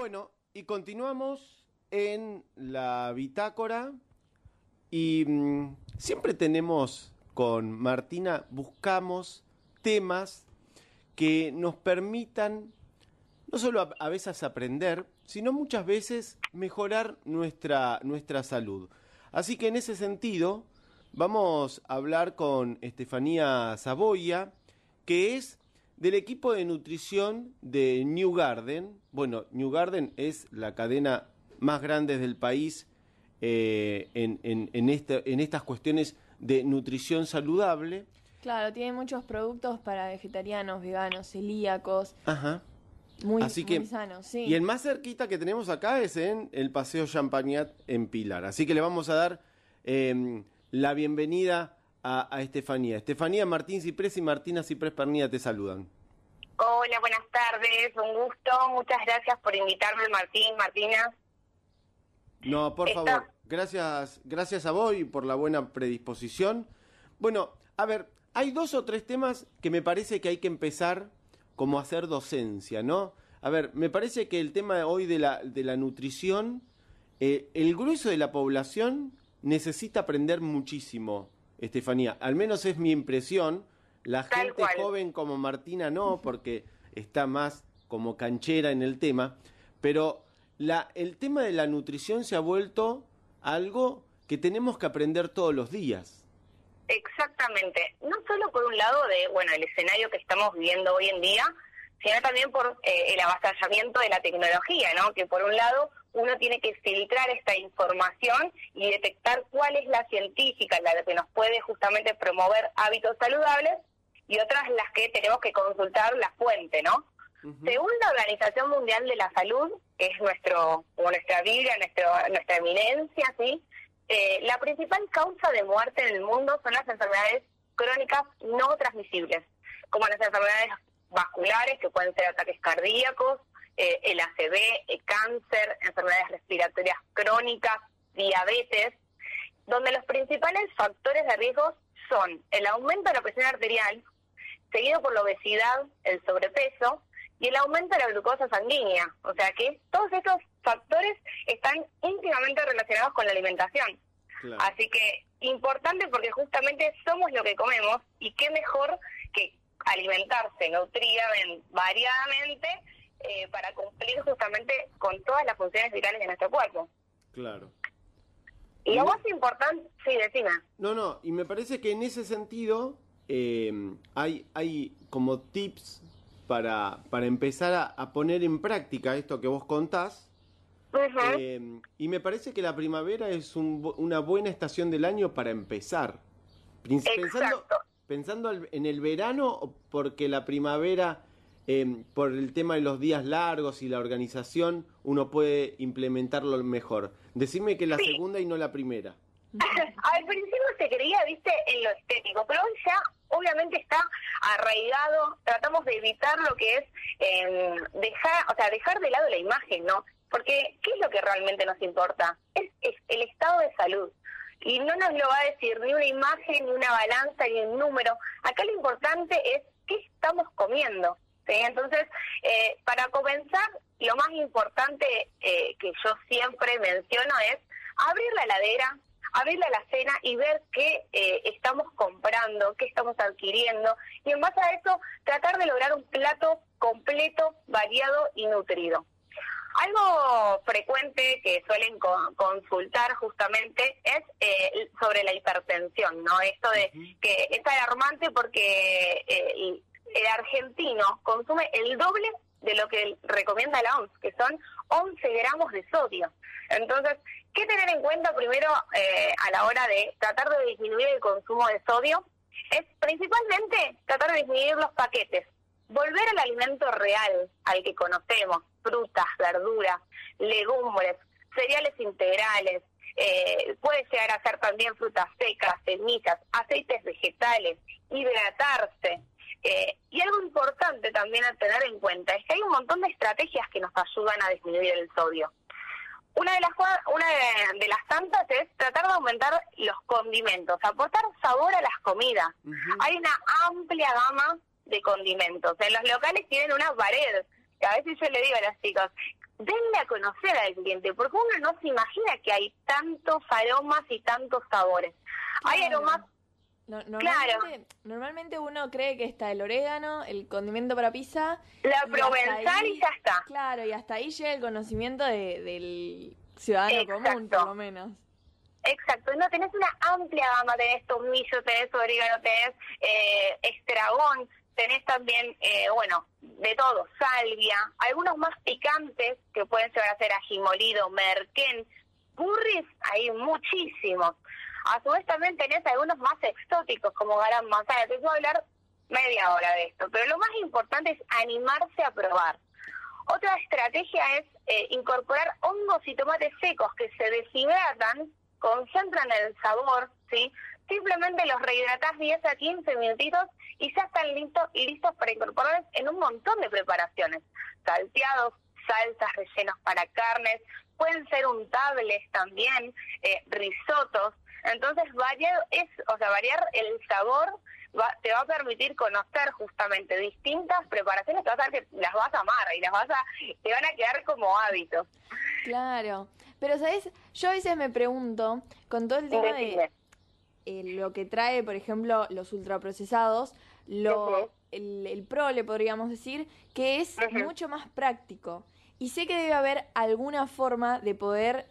Bueno, y continuamos en la bitácora y mm, siempre tenemos con Martina, buscamos temas que nos permitan no solo a, veces aprender, sino muchas veces mejorar nuestra, nuestra salud. Así que en ese sentido vamos a hablar con Estefanía Saboya, que es del equipo de nutrición de New Garden. Bueno, New Garden es la cadena más grande del país eh, en, en, en, este, en estas cuestiones de nutrición saludable. Claro, tiene muchos productos para vegetarianos, veganos, celíacos. Ajá. Muy, Así que, muy sanos, sí. Y el más cerquita que tenemos acá es en el Paseo Champagnat en Pilar. Así que le vamos a dar eh, la bienvenida a, a, Estefanía. Estefanía, Martín Ciprés y Martina Ciprés Pernilla te saludan. Hola, buenas tardes, un gusto. Muchas gracias por invitarme, Martín, Martina. No, por Está- favor, gracias, gracias a vos y por la buena predisposición. Bueno, a ver, hay dos o tres temas que me parece que hay que empezar como a hacer docencia, ¿no? A ver, me parece que el tema de hoy de la, de la nutrición, eh, el grueso de la población necesita aprender muchísimo, Estefanía. Al menos es mi impresión. La Tal gente cual. joven como Martina no, porque está más como canchera en el tema, pero la, el tema de la nutrición se ha vuelto algo que tenemos que aprender todos los días. Exactamente. No solo por un lado de, bueno, el escenario que estamos viviendo hoy en día, sino también por eh, el avasallamiento de la tecnología, ¿no? Que por un lado uno tiene que filtrar esta información y detectar cuál es la científica, la que nos puede justamente promover hábitos saludables y otras las que tenemos que consultar la fuente, ¿no? Según la Organización Mundial de la Salud, que es nuestro, como nuestra Biblia, nuestro, nuestra eminencia, ¿sí? Eh, la principal causa de muerte en el mundo son las enfermedades crónicas no transmisibles, como las enfermedades vasculares, que pueden ser ataques cardíacos, eh, el ACV, el cáncer, enfermedades respiratorias crónicas, diabetes, donde los principales factores de riesgo son el aumento de la presión arterial, seguido por la obesidad, el sobrepeso y el aumento de la glucosa sanguínea. O sea que todos estos factores están íntimamente relacionados con la alimentación. Claro. Así que importante porque justamente somos lo que comemos y qué mejor que alimentarse nutritivamente, variadamente, eh, para cumplir justamente con todas las funciones vitales de nuestro cuerpo. Claro. Y lo más importante, sí, decime. No, no, y me parece que en ese sentido eh, hay, hay como tips para, para empezar a, a poner en práctica esto que vos contás. Ujú. Eh, y me parece que la primavera es un una buena estación del año para empezar. Pensando, Exacto. pensando en el verano, porque la primavera, eh, por el tema de los días largos y la organización, uno puede implementarlo mejor. Decime que la Sí. segunda y no la primera. Al principio se creía, viste, en lo estético, pero hoy ya obviamente está arraigado, tratamos de evitar lo que es eh, dejar, o sea, dejar de lado la imagen, ¿no? Porque, ¿qué es lo que realmente nos importa? Es, es el estado de salud. Y no nos lo va a decir ni una imagen, ni una balanza, ni un número. Acá lo importante es qué estamos comiendo. ¿Sí? Entonces, eh, para comenzar, lo más importante eh, que yo siempre menciono es abrir la heladera, abrir la alacena y ver qué eh, estamos comprando, qué estamos adquiriendo y en base a eso tratar de lograr un plato completo, variado y nutrido. Algo frecuente que suelen co- consultar justamente es eh, sobre la hipertensión, ¿no? Esto de que es alarmante porque argentino consume el doble de lo que recomienda la OMS, que son 11 gramos de sodio. Entonces, ¿qué tener en cuenta primero eh, a la hora de tratar de disminuir el consumo de sodio? Es principalmente tratar de disminuir los paquetes, volver al alimento real, al que conocemos, frutas, verduras, legumbres, cereales integrales, eh, puede llegar a ser también frutas secas, semillas, aceites vegetales, hidratarse. Eh, y algo importante también a tener en cuenta es que hay un montón de estrategias que nos ayudan a disminuir el sodio. Una de las una de, las tantas es tratar de aumentar los condimentos, aportar sabor a las comidas. Hay una amplia gama de condimentos. En los locales tienen una pared. que A veces yo le digo a los chicos, denle a conocer al cliente, porque uno no se imagina que hay tantos aromas y tantos sabores. Hay aromas, No- normalmente, normalmente uno cree que está el orégano, el condimento para pizza. la y provenzal ahí- y ya está. Claro, y hasta ahí llega el conocimiento de- del ciudadano común, por lo menos. Exacto, no tenés una amplia gama, tenés tomillo, tenés orégano, tenés eh, estragón, tenés también, eh, bueno, de todo, salvia, algunos más picantes que pueden llegar a ser ají molido, merquén, curries, hay muchísimos. A su vez también tenés algunos más exóticos como garam masala, te puedo hablar media hora de esto, pero lo más importante es animarse a probar. Otra estrategia es eh, incorporar hongos y tomates secos que se deshidratan, concentran el sabor, ¿sí? Simplemente los rehidratás 10 a 15 minutitos y ya están listos, listos para incorporarlos en un montón de preparaciones. Salteados, salsas rellenos para carnes, pueden ser untables también, eh, risotos. Entonces, variar, es, o sea, variar el sabor va- te va a permitir conocer justamente distintas preparaciones que vas a ver que las vas a amar y las vas a, te van a quedar como hábitos. Claro. Pero, ¿sabes? Yo a veces me pregunto, con todo el tema de eh, lo que trae, por ejemplo, los ultraprocesados, lo, el, el prole, podríamos decir, que es mucho más práctico. Y sé que debe haber alguna forma de poder,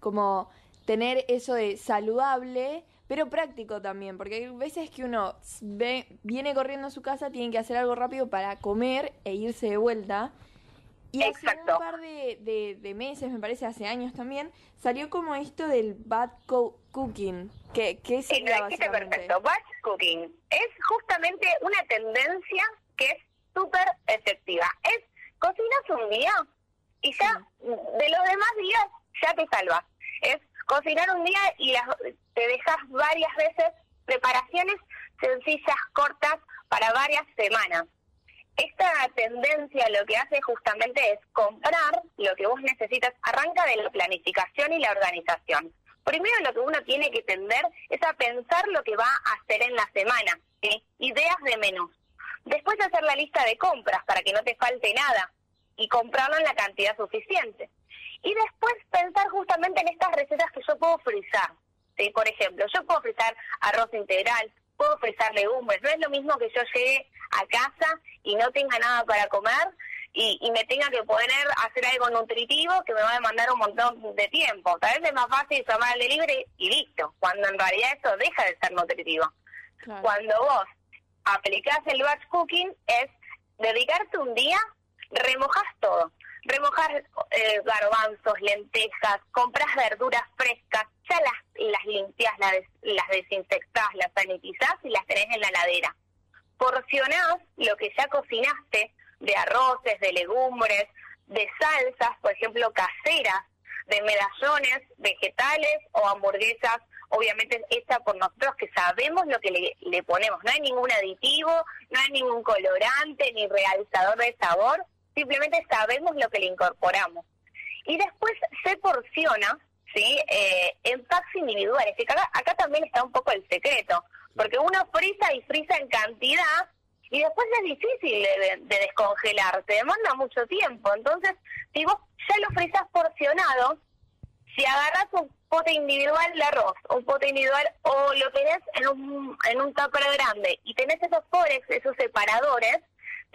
como, tener eso de saludable, pero práctico también, porque hay veces que uno ve, viene corriendo a su casa, tiene que hacer algo rápido para comer e irse de vuelta. Y hace un par de, de- de meses, me parece, hace años también, salió como esto del bad co- cooking. que ¿Qué Sí, sería lo dijiste perfecto. Batch cooking es justamente una tendencia que es súper efectiva. Es cocinas un día y ya de los demás días ya te salvas. Es cocinar un día y las- te dejas varias veces preparaciones sencillas, cortas, para varias semanas. Esta tendencia lo que hace justamente es comprar lo que vos necesitas. Arranca de la planificación y la organización. Primero lo que uno tiene que tender es a pensar lo que va a hacer en la semana, ideas de menús. Después hacer la lista de compras para que no te falte nada y comprarlo en la cantidad suficiente. Y después pensar justamente en estas recetas que yo puedo frizar. ¿sí? Por ejemplo, yo puedo frizar arroz integral, puedo frizar legumbres. No es lo mismo que yo llegue a casa y no tenga nada para comer y, y me tenga que poner a hacer algo nutritivo que me va a demandar un montón de tiempo. Tal vez es más fácil llamar al delivery y listo, cuando en realidad eso deja de ser nutritivo. Claro. Cuando vos aplicás el batch cooking es dedicarte un día, remojas todo. Remojar eh, garbanzos, lentejas, compras verduras frescas, ya las, las limpias, las, des- las desinfectás, las sanitizás y las tenés en la heladera. Porcionás lo que ya cocinaste de arroces, de legumbres, de salsas, por ejemplo, caseras, de medallones, vegetales o hamburguesas, obviamente hecha por nosotros que sabemos lo que le, ponemos. No hay ningún aditivo, no hay ningún colorante ni realzador de sabor, simplemente sabemos lo que le incorporamos. Y después se porciona, ¿sí? Eh, en packs individuales. que acá, acá también está un poco el secreto, porque uno frisa y frisa en cantidad y después es difícil de descongelar, te demanda mucho tiempo. Entonces, si vos ya lo frisas porcionado, si agarras un pote individual de arroz, un pote individual, o lo tenés en un, en un tupper grande y tenés esos forex, esos separadores,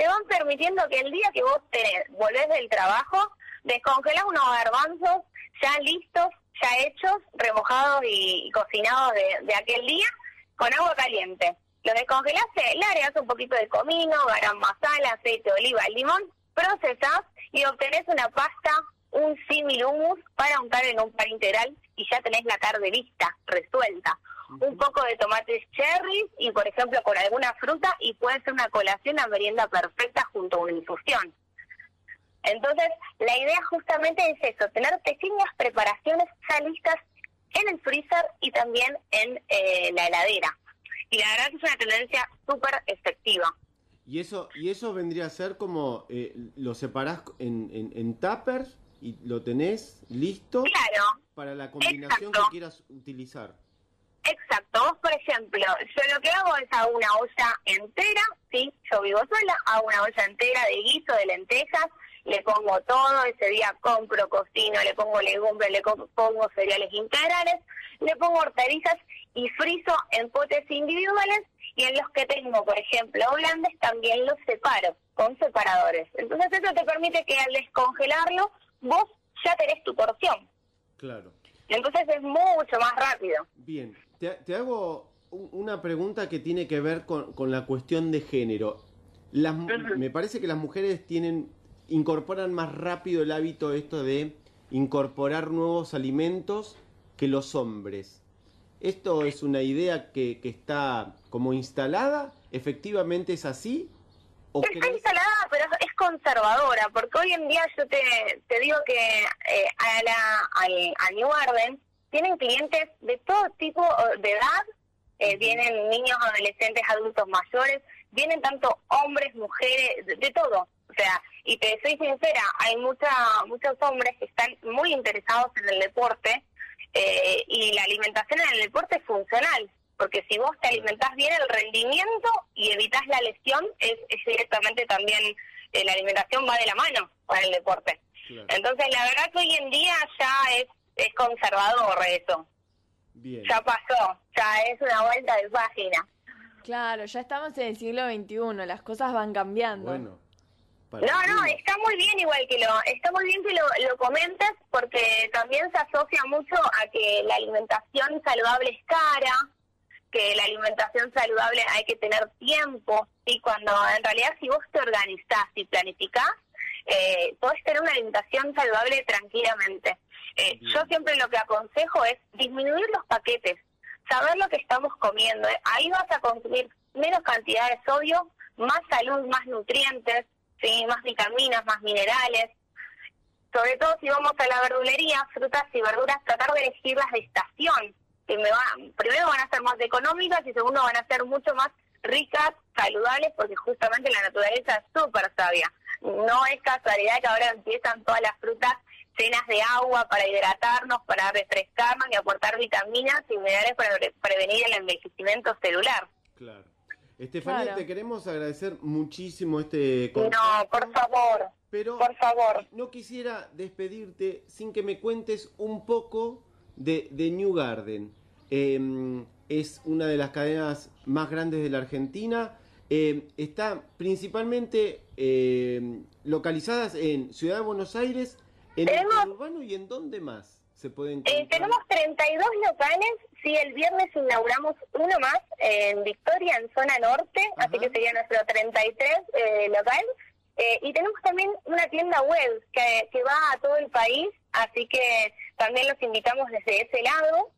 te van permitiendo que el día que vos tenés, volvés del trabajo, descongelás unos garbanzos ya listos, ya hechos, remojados y, y cocinados de, de aquel día, con agua caliente. Los descongelás, eh, le agregás un poquito de comino, garam masala, aceite de oliva, limón, procesás y obtenés una pasta, un símil hummus para untar en un pan integral y ya tenés la tarde lista, resuelta. Un poco de tomates cherries y, por ejemplo, con alguna fruta y puede ser una colación, una merienda perfecta junto a una infusión. Entonces, la idea justamente es eso, tener pequeñas preparaciones ya listas en el freezer y también en eh, la heladera. Y la verdad que es una tendencia súper efectiva. Y eso, y eso vendría a ser como eh, lo separás en, en, en tuppers y lo tenés listo Claro, para la combinación Exacto. que quieras utilizar. exacto. Vos, por ejemplo, yo lo que hago es hago una olla entera, ¿sí? Yo vivo sola, hago una olla entera de guiso, de lentejas, le pongo todo, ese día compro, cocino, le pongo legumbres, le pongo cereales integrales, le pongo hortalizas y frizo en potes individuales y en los que tengo, por ejemplo, holandes, también los separo con separadores. Entonces eso te permite que al descongelarlo vos ya tenés tu porción. Claro. Entonces es mucho más rápido. Bien, te, te hago una pregunta que tiene que ver con, con la cuestión de género. Las, Ujú. Me parece que las mujeres tienen incorporan más rápido el hábito esto de incorporar nuevos alimentos que los hombres. ¿Esto es una idea que, que está como instalada? ¿Efectivamente es así? ¿O Está crees- instalada, conservadora, porque hoy en día yo te, te digo que eh, a la, al, a New Garden tienen clientes de todo tipo eh, de edad, eh, vienen niños, adolescentes, adultos mayores, vienen tanto hombres, mujeres, de, de todo. O sea, y te soy sincera, hay mucha, muchos hombres que están muy interesados en el deporte eh, y la alimentación en el deporte es funcional, porque si vos te alimentás bien el rendimiento y evitas la lesión, es, es directamente también eh, la alimentación va de la mano con el deporte. Claro. Entonces, la verdad que hoy en día ya es, es conservador eso, Bien. ya pasó, ya es una vuelta de página. Claro, ya estamos en el siglo XXI, las cosas van cambiando. Bueno. para No, no, está muy bien igual que lo, está muy bien que lo, lo comentes porque también se asocia mucho a que la alimentación saludable es cara, que la alimentación saludable hay que tener tiempo, y cuando en realidad si vos te organizás y planificás, eh, podés tener una alimentación saludable tranquilamente. Eh, yo siempre lo que aconsejo es disminuir los paquetes, saber lo que estamos comiendo. Ahí vas a consumir menos cantidad de sodio, más salud, más nutrientes, ¿sí? más vitaminas, más minerales. Sobre todo si vamos a la verdulería, frutas y verduras, tratar de elegirlas de estación, que me va, primero van a ser más económicas y segundo van a ser mucho más ricas, saludables, porque justamente la naturaleza es súper sabia. No es casualidad que ahora empiezan todas las frutas llenas de agua para hidratarnos, para refrescarnos y aportar vitaminas y minerales para pre- prevenir el envejecimiento celular. Claro. Estefanía, Claro. te queremos agradecer muchísimo este No, contacto, por favor, pero por favor. no quisiera despedirte sin que me cuentes un poco de, de New Garden. Eh, es una de las cadenas más grandes de la Argentina. Eh, está principalmente eh, localizadas en Ciudad de Buenos Aires, en Tenemos- el urbano y en dónde más se pueden Eh, tenemos 32 locales, sí, el viernes inauguramos uno más en Victoria, en zona norte, Ajá. así que sería nuestro 33 eh, local. Eh, y tenemos también una tienda web que, que va a todo el país, así que también los invitamos desde ese lado.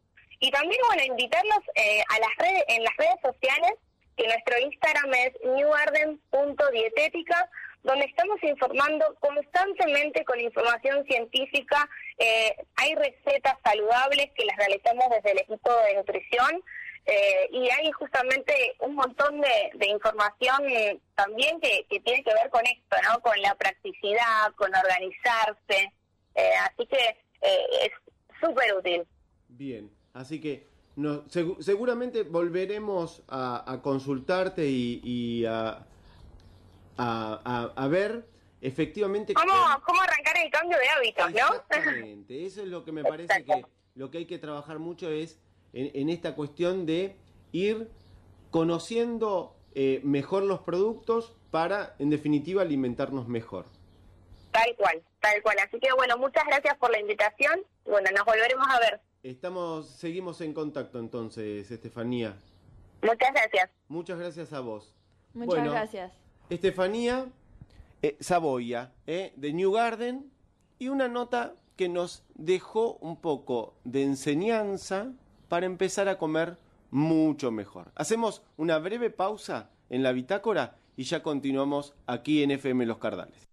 Y también, bueno, invitarlos eh, a las redes, en las redes sociales, que nuestro Instagram es newgarden.dietética, donde estamos informando constantemente con información científica. Eh, hay recetas saludables que las realizamos desde el equipo de nutrición eh, y hay justamente un montón de, información también que, que tiene que ver con esto, ¿no? Con la practicidad, con organizarse. Eh, así que es súper útil. Bien, así que no, segu- seguramente volveremos a, a consultarte y, y a, a, ver efectivamente ¿Cómo, cómo- cómo arrancar el cambio de hábitos, no? Exactamente, eso es lo que me parece que lo que hay que trabajar mucho es en, en esta cuestión de ir conociendo eh, mejor los productos para, en definitiva, alimentarnos mejor. Tal cual, tal cual. Así que bueno, muchas gracias por la invitación. Bueno, nos volveremos a ver. Estamos, seguimos en contacto entonces, Estefanía. Muchas gracias. Muchas gracias a vos. Muchas Bueno, gracias. Estefanía eh, Saboya, eh, de New Garden, y una nota que nos dejó un poco de enseñanza para empezar a comer mucho mejor. Hacemos una breve pausa en la bitácora y ya continuamos aquí en FM Los Cardales.